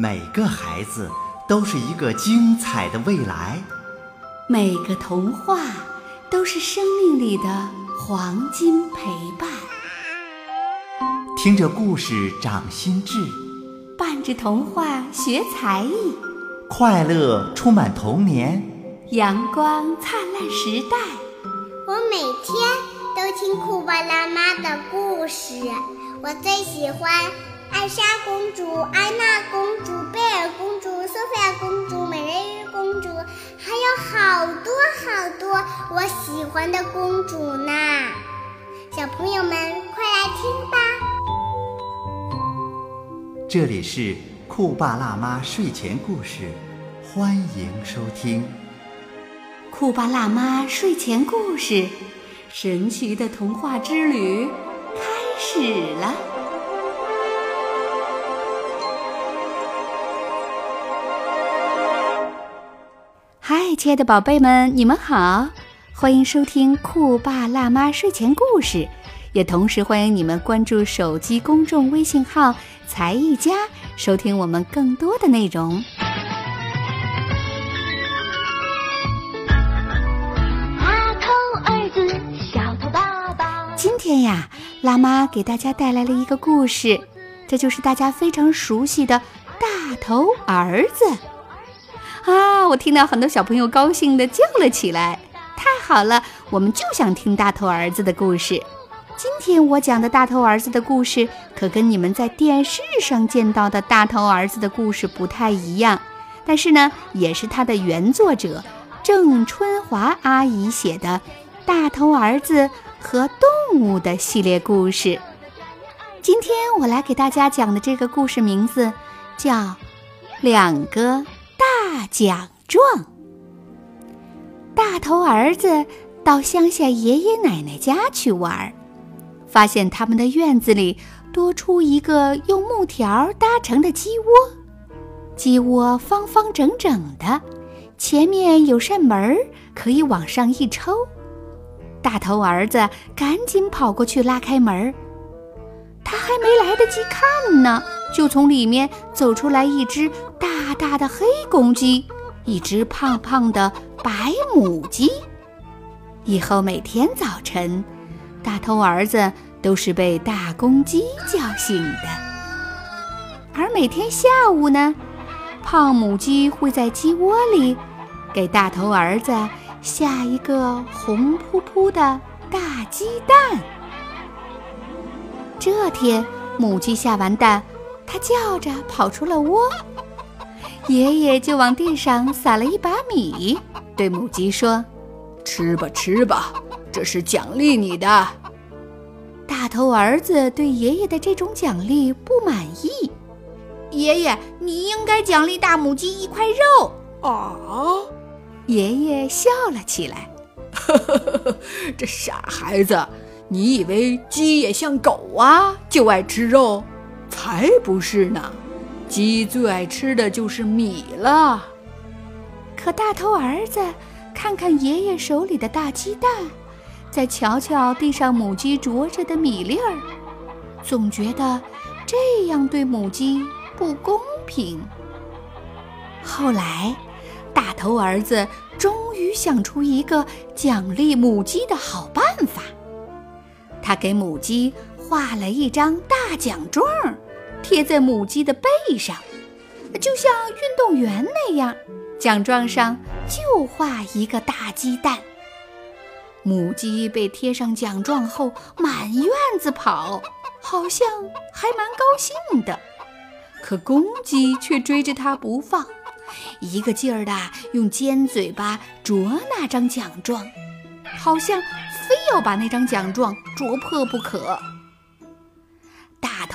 每个孩子都是一个精彩的未来，每个童话都是生命里的黄金陪伴。听着故事长心智，伴着童话学才艺，快乐充满童年，阳光灿烂时代。我每天都听酷爸辣妈的故事，我最喜欢艾莎公主、安娜公主、贝尔公主、苏菲亚公主、美人鱼公主，还有好多好多我喜欢的公主呢。小朋友们，快来听吧！这里是酷爸辣妈睡前故事，欢迎收听。酷爸辣妈睡前故事，神奇的童话之旅开始了。亲爱的宝贝们，你们好，欢迎收听酷爸辣妈睡前故事，也同时欢迎你们关注手机公众微信号“才艺家”，收听我们更多的内容。大头儿子，小头爸爸。今天呀，辣妈给大家带来了一个故事，这就是大家非常熟悉的大头儿子。啊！我听到很多小朋友高兴地叫了起来，太好了，我们就想听大头儿子的故事。今天我讲的大头儿子的故事，可跟你们在电视上见到的大头儿子的故事不太一样，但是呢，也是他的原作者郑春华阿姨写的《大头儿子和动物》的系列故事。今天我来给大家讲的这个故事名字叫《两个》。大奖状。大头儿子到乡下爷爷奶奶家去玩，发现他们的院子里多出一个用木条搭成的鸡窝。鸡窝方方整整的，前面有扇门可以往上一抽。大头儿子赶紧跑过去拉开门他还没来得及看呢。就从里面走出来一只大大的黑公鸡，一只胖胖的白母鸡。以后每天早晨，大头儿子都是被大公鸡叫醒的。而每天下午呢，胖母鸡会在鸡窝里给大头儿子下一个红扑扑的大鸡蛋。这天，母鸡下完蛋。它叫着跑出了窝，爷爷就往地上撒了一把米，对母鸡说：“吃吧，吃吧，这是奖励你的。”大头儿子对爷爷的这种奖励不满意，爷爷，你应该奖励大母鸡一块肉啊！爷爷笑了起来：“呵呵呵，这傻孩子，你以为鸡也像狗啊，就爱吃肉？”才不是呢，鸡最爱吃的就是米了。可大头儿子看看爷爷手里的大鸡蛋，再瞧瞧地上母鸡啄着的米粒儿，总觉得这样对母鸡不公平。后来，大头儿子终于想出一个奖励母鸡的好办法，他给母鸡。画了一张大奖状，贴在母鸡的背上，就像运动员那样。奖状上就画一个大鸡蛋。母鸡被贴上奖状后，满院子跑，好像还蛮高兴的。可公鸡却追着它不放，一个劲儿的用尖嘴巴啄那张奖状，好像非要把那张奖状啄破不可。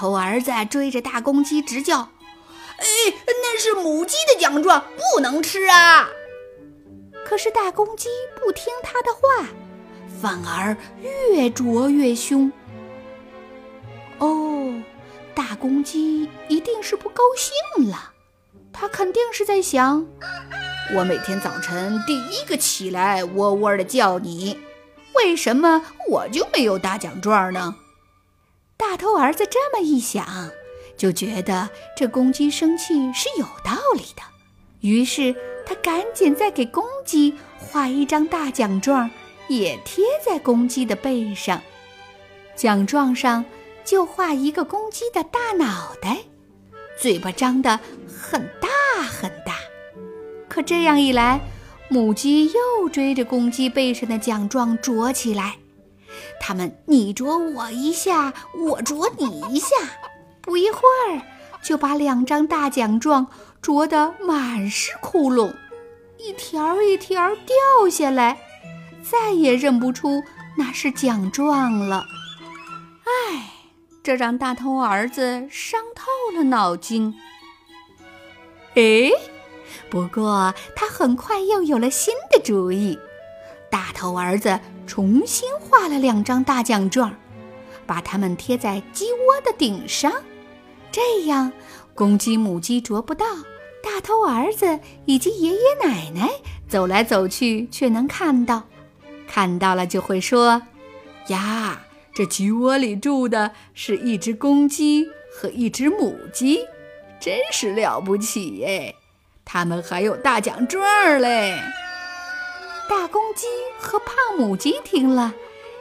头儿子追着大公鸡直叫：“哎，那是母鸡的奖状，不能吃啊！”可是大公鸡不听他的话，反而越啄越凶。哦，大公鸡一定是不高兴了，它肯定是在想：我每天早晨第一个起来，喔喔的叫你，为什么我就没有大奖状呢？大头儿子这么一想，就觉得这公鸡生气是有道理的，于是他赶紧再给公鸡画一张大奖状，也贴在公鸡的背上。奖状上就画一个公鸡的大脑袋，嘴巴张得很大很大。可这样一来，母鸡又追着公鸡背上的奖状啄起来。他们你啄我一下，我啄你一下。不一会儿，就把两张大奖状啄得满是窟窿，一条一条掉下来，再也认不出那是奖状了。唉，这让大头儿子伤透了脑筋。哎，不过他很快又有了新的主意。大头儿子重新画了两张大奖状，把它们贴在鸡窝的顶上。这样，公鸡、母鸡啄不到，大头儿子以及爷爷奶奶走来走去却能看到，看到了就会说：“呀，这鸡窝里住的是一只公鸡和一只母鸡，真是了不起哎！他们还有大奖状嘞。”大公鸡和胖母鸡听了，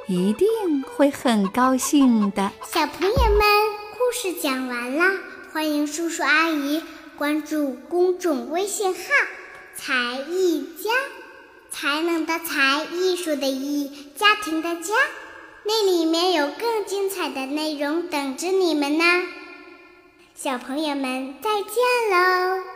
一定会很高兴的。小朋友们。故事讲完了，欢迎叔叔阿姨关注公众微信号“才艺家”，才能的才，艺术的艺，家庭的家，那里面有更精彩的内容等着你们呢。小朋友们，再见喽！